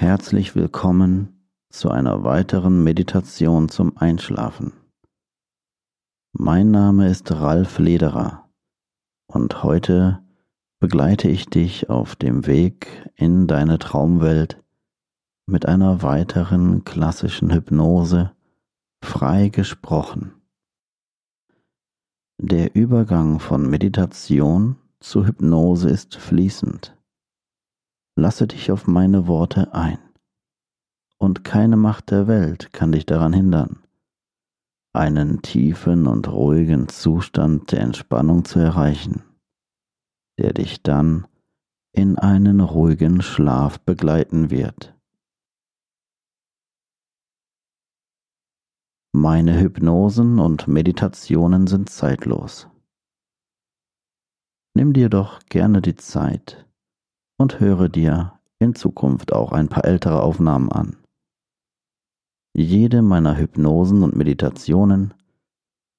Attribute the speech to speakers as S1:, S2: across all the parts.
S1: Herzlich willkommen zu einer weiteren Meditation zum Einschlafen. Mein Name ist Ralf Lederer und heute begleite ich dich auf dem Weg in deine Traumwelt mit einer weiteren klassischen Hypnose frei gesprochen. Der Übergang von Meditation zu Hypnose ist fließend. Lasse dich auf meine Worte ein. Und keine Macht der Welt kann dich daran hindern, einen tiefen und ruhigen Zustand der Entspannung zu erreichen, der dich dann in einen ruhigen Schlaf begleiten wird. Meine Hypnosen und Meditationen sind zeitlos. Nimm dir doch gerne die Zeit und höre dir in Zukunft auch ein paar ältere Aufnahmen an. Jede meiner Hypnosen und Meditationen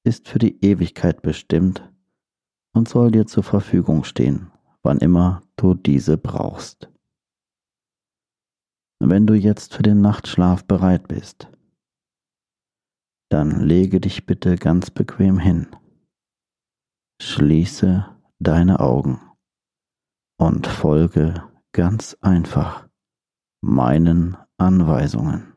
S1: ist für die Ewigkeit bestimmt und soll dir zur Verfügung stehen, wann immer du diese brauchst. Wenn du jetzt für den Nachtschlaf bereit bist, dann lege dich bitte ganz bequem hin. Schließe deine Augen und folge ganz einfach meinen Anweisungen.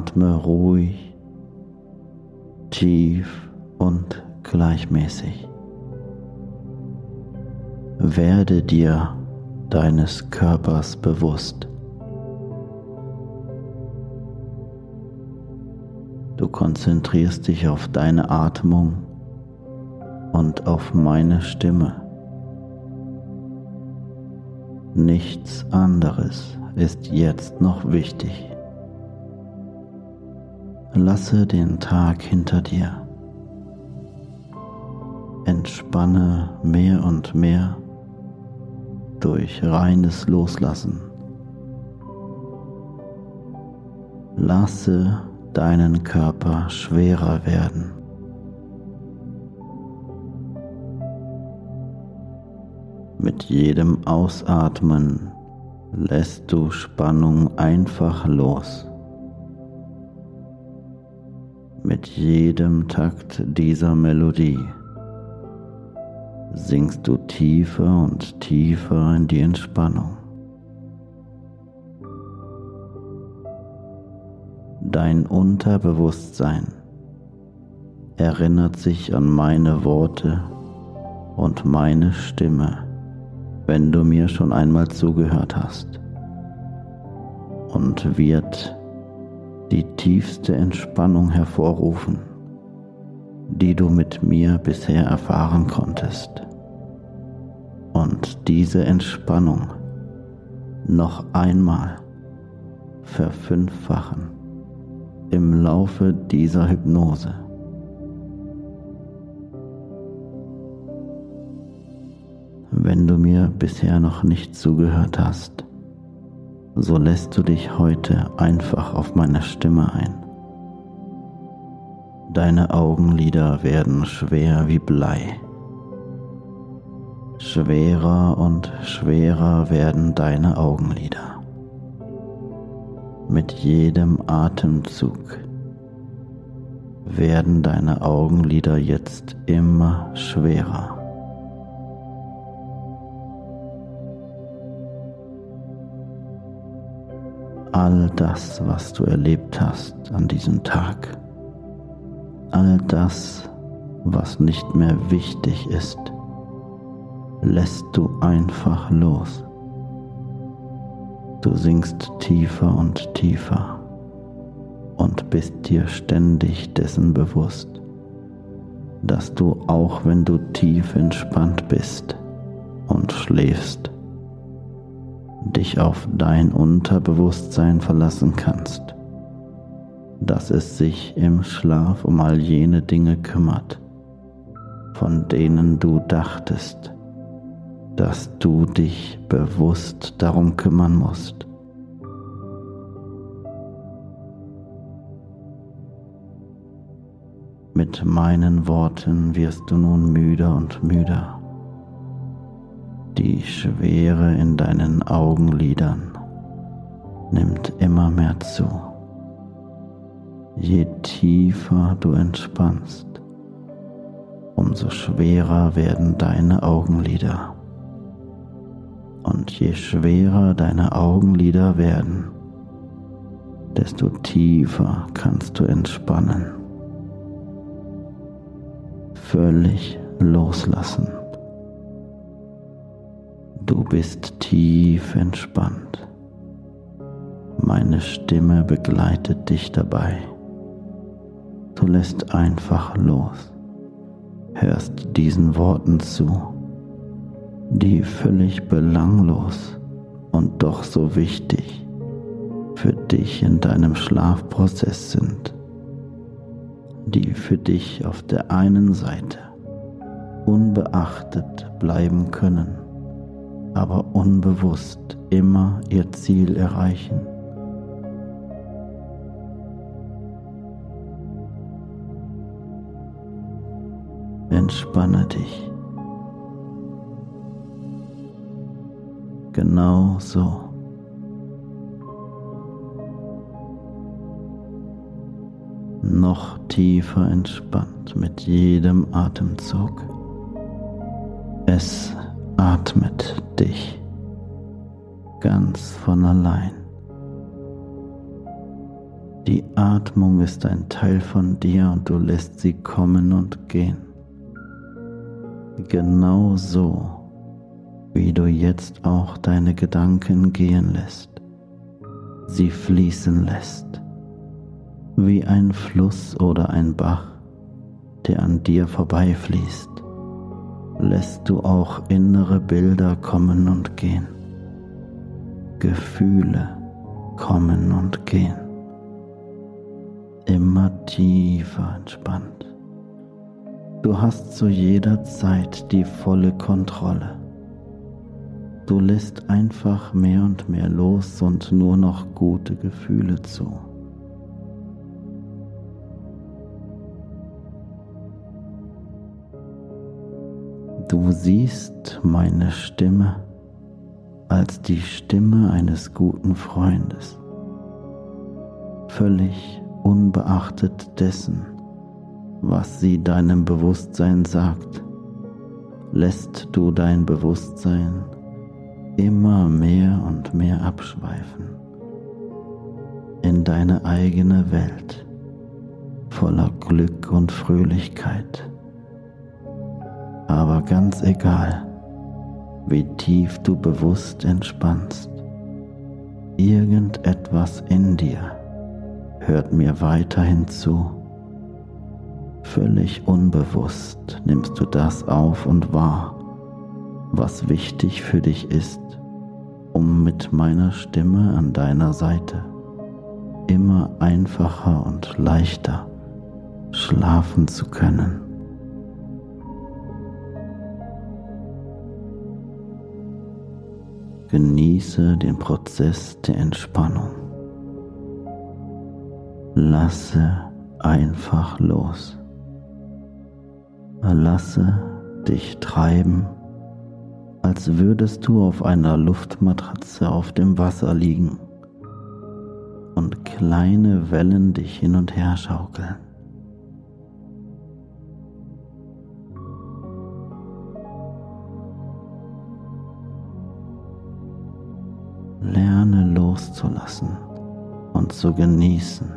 S1: Atme ruhig, tief und gleichmäßig. Werde dir deines Körpers bewusst. Du konzentrierst dich auf deine Atmung und auf meine Stimme. Nichts anderes ist jetzt noch wichtig. Lasse den Tag hinter dir. Entspanne mehr und mehr durch reines Loslassen. Lasse deinen Körper schwerer werden. Mit jedem Ausatmen lässt du Spannung einfach los. Mit jedem Takt dieser Melodie sinkst du tiefer und tiefer in die Entspannung. Dein Unterbewusstsein erinnert sich an meine Worte und meine Stimme, wenn du mir schon einmal zugehört hast, und wird die tiefste Entspannung hervorrufen, die du mit mir bisher erfahren konntest. Und diese Entspannung noch einmal verfünffachen im Laufe dieser Hypnose. Wenn du mir bisher noch nicht zugehört hast, so lässt du dich heute einfach auf meine Stimme ein. Deine Augenlider werden schwer wie Blei. Schwerer und schwerer werden deine Augenlider mit jedem Atemzug werden deine Augenlider jetzt immer schwerer. All das, was du erlebt hast an diesem Tag, all das, was nicht mehr wichtig ist, lässt du einfach los. Du sinkst tiefer und tiefer und bist dir ständig dessen bewusst, dass du auch wenn du tief entspannt bist und schläfst, dich auf dein Unterbewusstsein verlassen kannst, dass es sich im Schlaf um all jene Dinge kümmert, von denen du dachtest, dass du dich bewusst darum kümmern musst. Mit meinen Worten wirst du nun müder und müder. Die Schwere in deinen Augenlidern nimmt immer mehr zu. Je tiefer du entspannst, umso schwerer werden deine Augenlider. Und je schwerer deine Augenlider werden, desto tiefer kannst du entspannen. Völlig loslassen. Du bist tief entspannt. Meine Stimme begleitet dich dabei. Du lässt einfach los, hörst diesen Worten zu die völlig belanglos und doch so wichtig für dich in deinem Schlafprozess sind, die für dich auf der einen Seite unbeachtet bleiben können, aber unbewusst immer ihr Ziel erreichen. Entspanne dich. Genau so. Noch tiefer entspannt mit jedem Atemzug. Es atmet dich ganz von allein. Die Atmung ist ein Teil von dir und du lässt sie kommen und gehen. Genau so wie du jetzt auch deine Gedanken gehen lässt, sie fließen lässt, wie ein Fluss oder ein Bach, der an dir vorbeifließt, lässt du auch innere Bilder kommen und gehen, Gefühle kommen und gehen, immer tiefer entspannt. Du hast zu jeder Zeit die volle Kontrolle Du lässt einfach mehr und mehr los und nur noch gute Gefühle zu. Du siehst meine Stimme als die Stimme eines guten Freundes, völlig unbeachtet dessen, was sie deinem Bewusstsein sagt, lässt du dein Bewusstsein immer mehr und mehr abschweifen in deine eigene Welt voller Glück und Fröhlichkeit. Aber ganz egal, wie tief du bewusst entspannst, irgendetwas in dir hört mir weiterhin zu. Völlig unbewusst nimmst du das auf und wahr, was wichtig für dich ist, um mit meiner Stimme an deiner Seite immer einfacher und leichter schlafen zu können. Genieße den Prozess der Entspannung. Lasse einfach los. Lasse dich treiben, als würdest du auf einer Luftmatratze auf dem Wasser liegen und kleine Wellen dich hin und her schaukeln. Lerne loszulassen und zu genießen.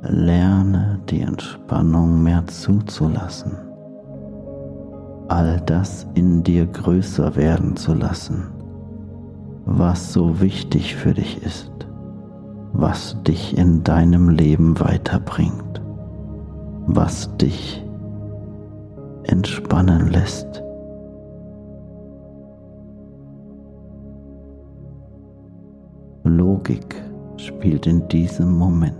S1: Lerne die Entspannung mehr zuzulassen. All das in dir größer werden zu lassen, was so wichtig für dich ist, was dich in deinem Leben weiterbringt, was dich entspannen lässt. Logik spielt in diesem Moment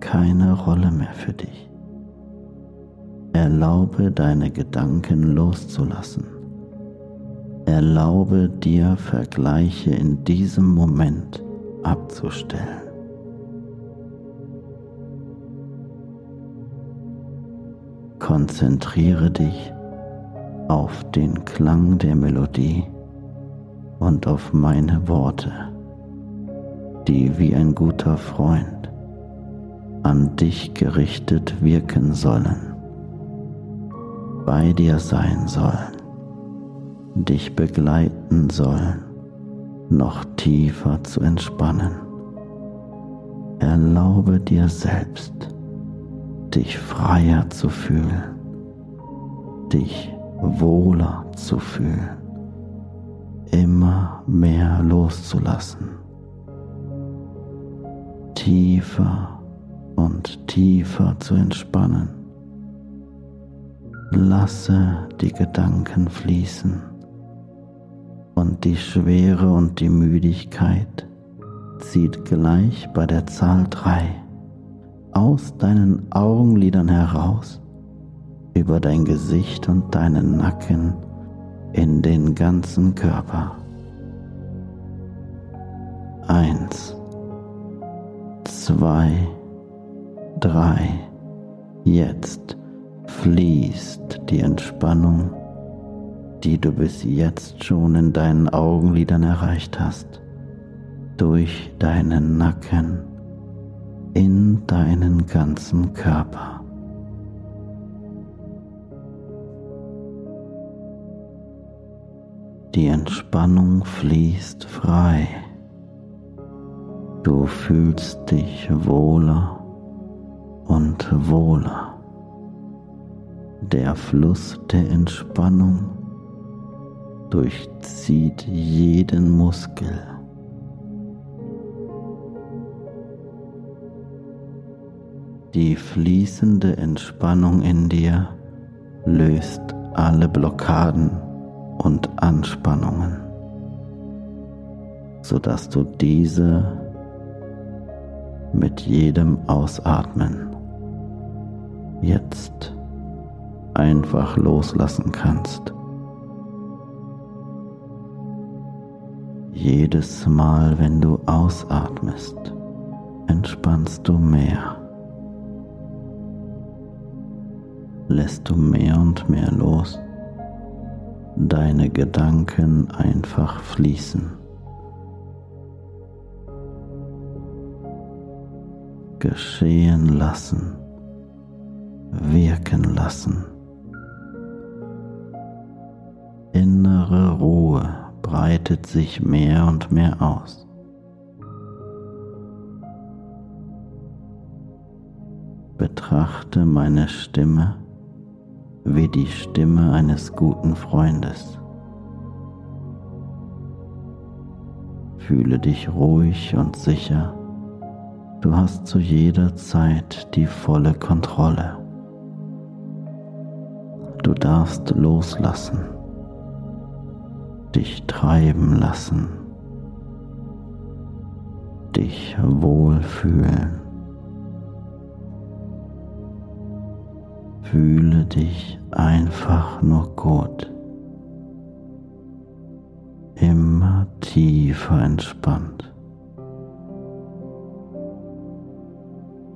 S1: keine Rolle mehr für dich. Erlaube deine Gedanken loszulassen. Erlaube dir Vergleiche in diesem Moment abzustellen. Konzentriere dich auf den Klang der Melodie und auf meine Worte die wie ein guter Freund an dich gerichtet wirken sollen, bei dir sein sollen, dich begleiten sollen, noch tiefer zu entspannen. Erlaube dir selbst, dich freier zu fühlen, dich wohler zu fühlen, immer mehr loszulassen tiefer und tiefer zu entspannen. Lasse die Gedanken fließen und die Schwere und die Müdigkeit zieht gleich bei der Zahl 3 aus deinen Augenlidern heraus über dein Gesicht und deinen Nacken in den ganzen Körper. Eins zwei, drei. Jetzt fließt die Entspannung, die du bis jetzt schon in deinen Augenlidern erreicht hast, durch deinen Nacken in deinen ganzen Körper. Die Entspannung fließt frei Du fühlst dich wohler und wohler. Der Fluss der Entspannung durchzieht jeden Muskel. Die fließende Entspannung in dir löst alle Blockaden und Anspannungen, sodass du diese mit jedem Ausatmen jetzt einfach loslassen kannst. Jedes Mal, wenn du ausatmest, entspannst du mehr. Lässt du mehr und mehr los, deine Gedanken einfach fließen. Geschehen lassen, wirken lassen. Innere Ruhe breitet sich mehr und mehr aus. Betrachte meine Stimme wie die Stimme eines guten Freundes. Fühle dich ruhig und sicher. Du hast zu jeder Zeit die volle Kontrolle. Du darfst loslassen dich treiben lassen, dich wohlfühlen. Fühle dich einfach nur gut, immer tiefer entspannt.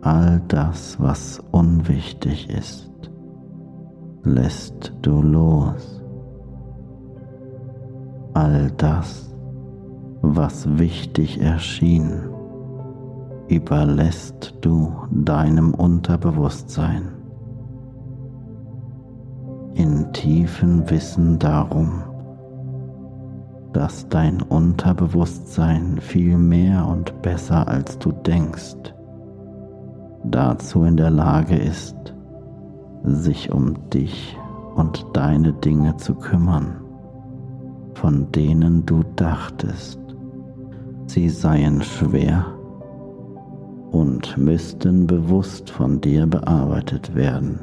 S1: All das, was unwichtig ist, lässt du los. All das, was wichtig erschien, überlässt du deinem Unterbewusstsein. In tiefen Wissen darum, dass dein Unterbewusstsein viel mehr und besser als du denkst dazu in der Lage ist, sich um dich und deine Dinge zu kümmern von denen du dachtest, sie seien schwer und müssten bewusst von dir bearbeitet werden.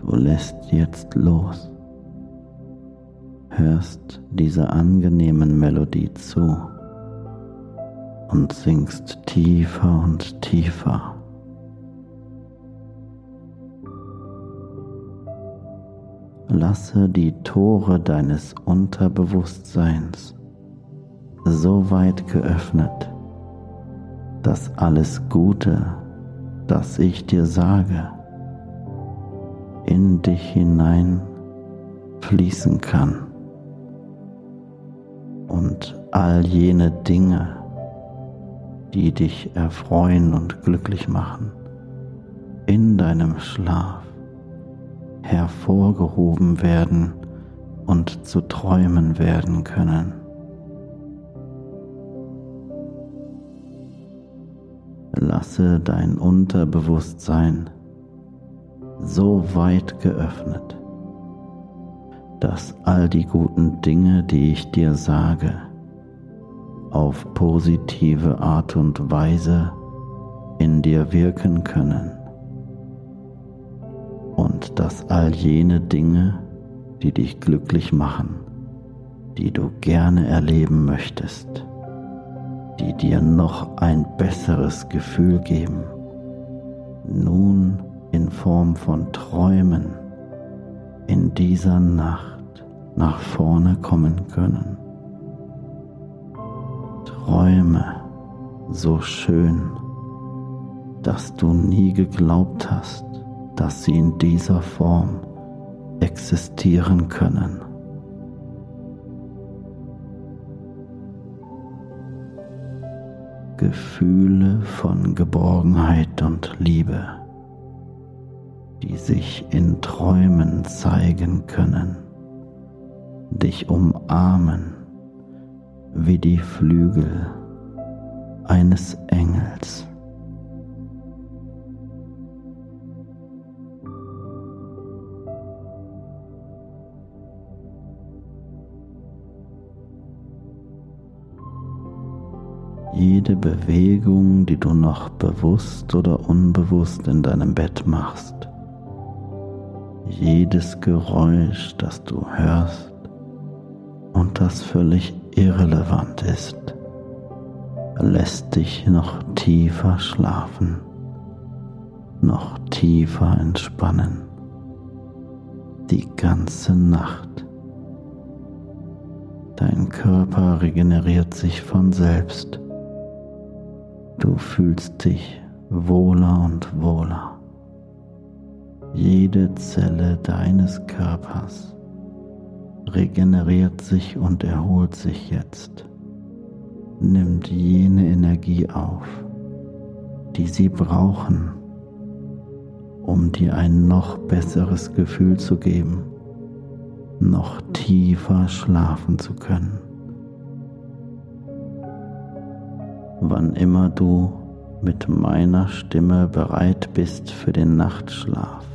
S1: Du lässt jetzt los, hörst dieser angenehmen Melodie zu und sinkst tiefer und tiefer. Lasse die Tore deines Unterbewusstseins so weit geöffnet, dass alles Gute, das ich dir sage, in dich hinein fließen kann und all jene Dinge, die dich erfreuen und glücklich machen, in deinem Schlaf hervorgehoben werden und zu Träumen werden können. Lasse dein Unterbewusstsein so weit geöffnet, dass all die guten Dinge, die ich dir sage, auf positive Art und Weise in dir wirken können. Und dass all jene Dinge, die dich glücklich machen, die du gerne erleben möchtest, die dir noch ein besseres Gefühl geben, nun in Form von Träumen in dieser Nacht nach vorne kommen können. Träume so schön, dass du nie geglaubt hast, dass sie in dieser Form existieren können. Gefühle von Geborgenheit und Liebe, die sich in Träumen zeigen können, dich umarmen wie die Flügel eines Engels. Jede Bewegung, die du noch bewusst oder unbewusst in deinem Bett machst, jedes Geräusch, das du hörst und das völlig irrelevant ist, lässt dich noch tiefer schlafen noch tiefer entspannen. Die ganze Nacht. Dein Körper regeneriert sich von selbst. Du fühlst dich wohler und wohler. Jede Zelle deines Körpers regeneriert sich und erholt sich jetzt, nimmt jene Energie auf, die sie brauchen, um dir ein noch besseres Gefühl zu geben, noch tiefer schlafen zu können. Wann immer du mit meiner Stimme bereit bist für den Nachtschlaf,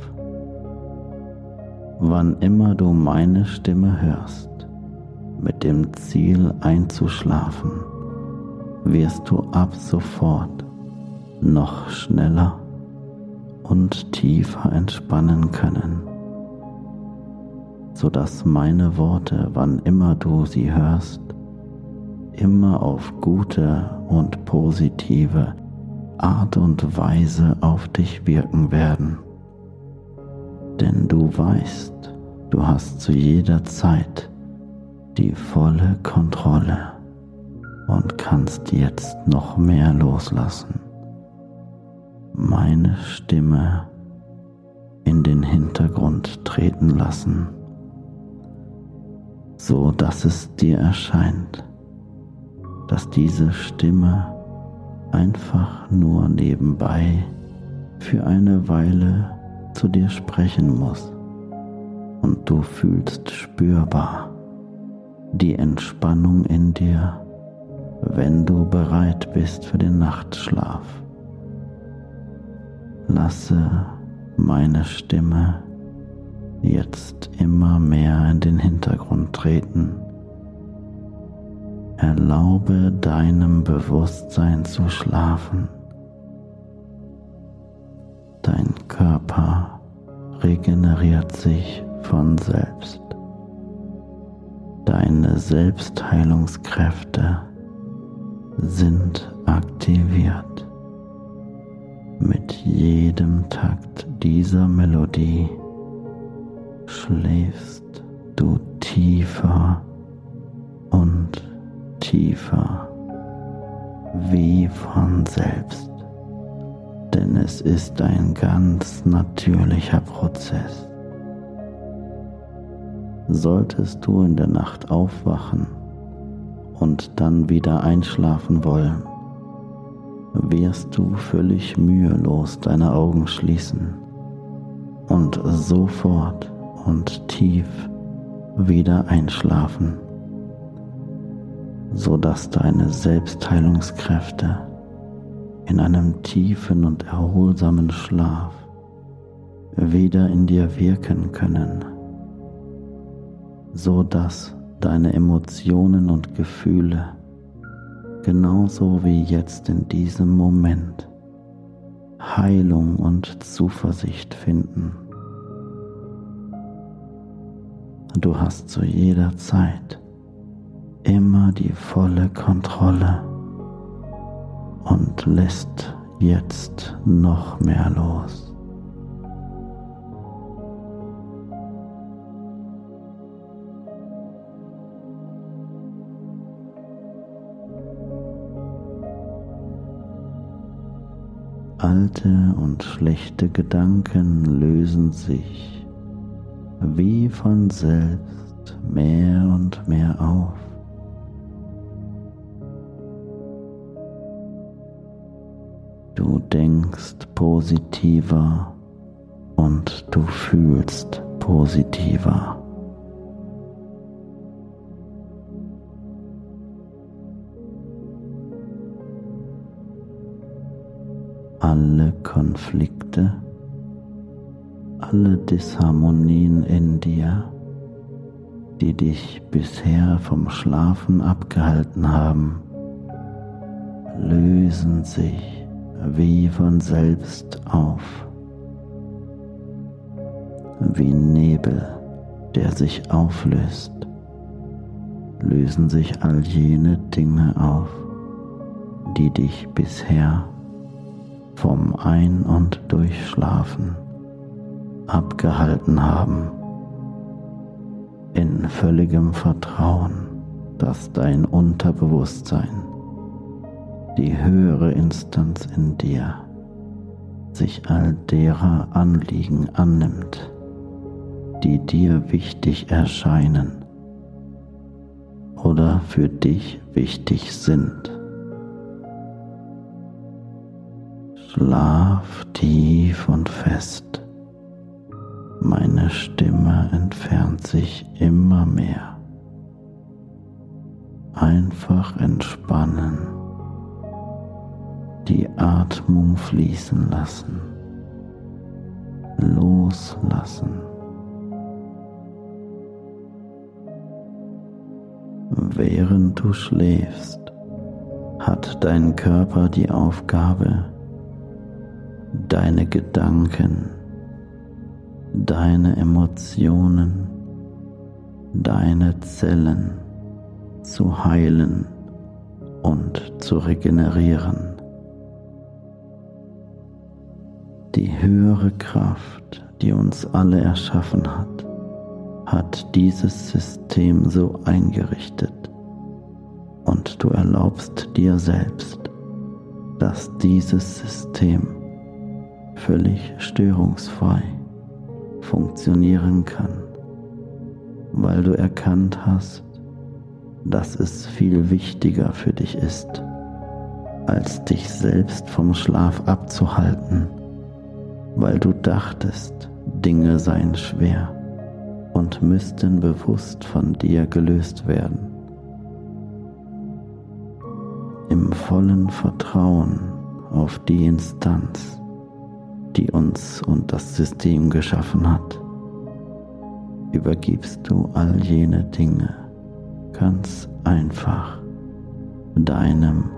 S1: wann immer du meine Stimme hörst, mit dem Ziel einzuschlafen, wirst du ab sofort noch schneller und tiefer entspannen können, sodass meine Worte, wann immer du sie hörst, immer auf gute und positive Art und Weise auf dich wirken werden denn du weißt, du hast zu jeder Zeit die volle Kontrolle und kannst jetzt noch mehr loslassen. Meine Stimme in den Hintergrund treten lassen, so dass es dir erscheint, dass diese Stimme einfach nur nebenbei für eine Weile zu dir sprechen muss und du fühlst spürbar die Entspannung in dir, wenn du bereit bist für den Nachtschlaf. Lasse meine Stimme jetzt immer mehr in den Hintergrund treten. Erlaube deinem Bewusstsein zu schlafen Dein Körper regeneriert sich von selbst. Deine Selbstheilungskräfte sind aktiviert. Mit jedem Takt dieser Melodie schläfst du tiefer und tiefer wie von selbst es ist ein ganz natürlicher Prozess. Solltest du in der Nacht aufwachen und dann wieder einschlafen wollen, wirst du völlig mühelos deine Augen schließen und sofort und tief wieder einschlafen, sodass deine Selbstheilungskräfte in einem tiefen und erholsamen Schlaf wieder in dir wirken können, so dass deine Emotionen und Gefühle genauso wie jetzt in diesem Moment Heilung und Zuversicht finden. Du hast zu jeder Zeit immer die volle Kontrolle und lässt jetzt noch mehr los. Alte und schlechte Gedanken lösen sich wie von selbst mehr und mehr auf. Du denkst positiver und du fühlst positiver. Alle Konflikte, alle Disharmonien in dir, die dich bisher vom Schlafen abgehalten haben, lösen sich wie von selbst auf, wie Nebel, der sich auflöst, lösen sich all jene Dinge auf, die dich bisher vom Ein- und Durchschlafen abgehalten haben, in völligem Vertrauen, dass dein Unterbewusstsein, die höhere Instanz in dir, sich all derer Anliegen annimmt, die dir wichtig erscheinen oder für dich wichtig sind. Schlaf tief und fest. Meine Stimme entfernt sich immer mehr. Einfach entspannen, die Atmung fließen lassen, loslassen. Während du schläfst, hat dein Körper die Aufgabe, deine Gedanken, deine Emotionen, deine Zellen zu heilen und zu regenerieren. Die höhere Kraft, die uns alle erschaffen hat, hat dieses System so eingerichtet. Und du erlaubst dir selbst, dass dieses System völlig störungsfrei funktionieren kann, weil du erkannt hast, dass es viel wichtiger für dich ist, als dich selbst vom Schlaf abzuhalten, weil du dachtest, Dinge seien schwer und müssten bewusst von dir gelöst werden. Im vollen Vertrauen auf die Instanz, die uns und das System geschaffen hat, übergibst du all jene Dinge ganz einfach deinem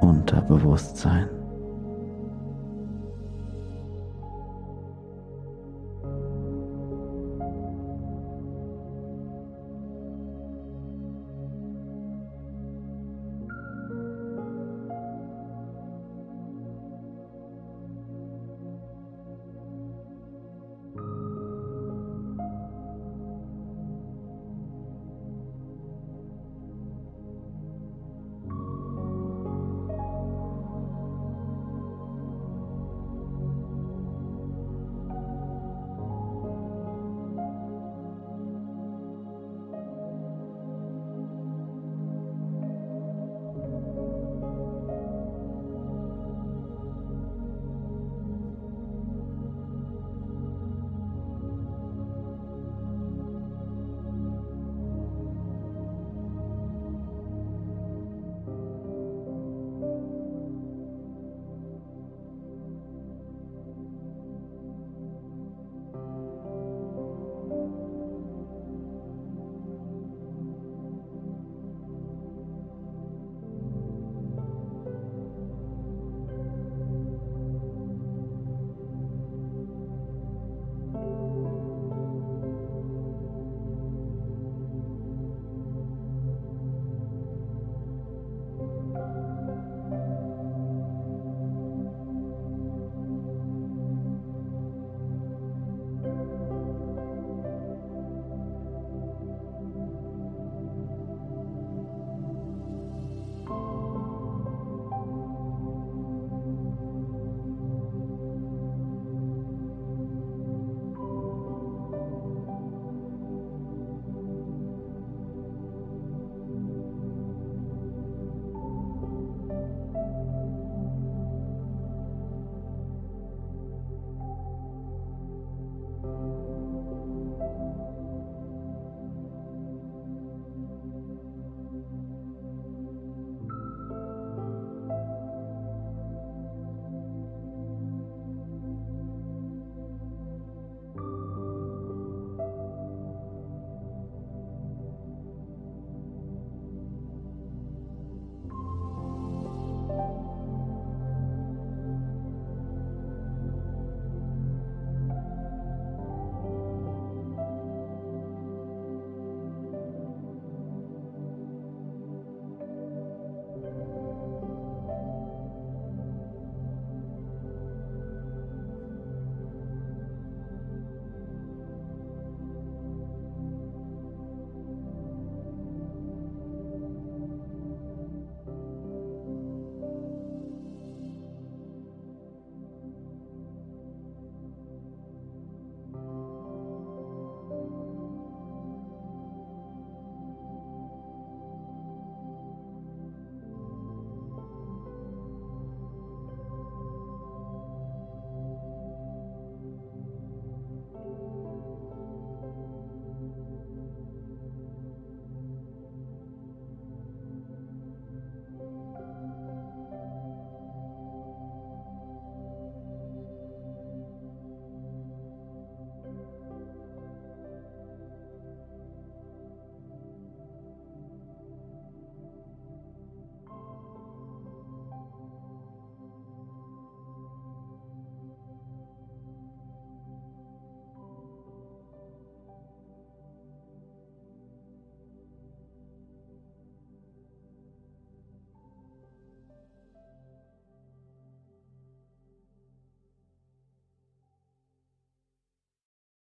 S1: Unterbewusstsein.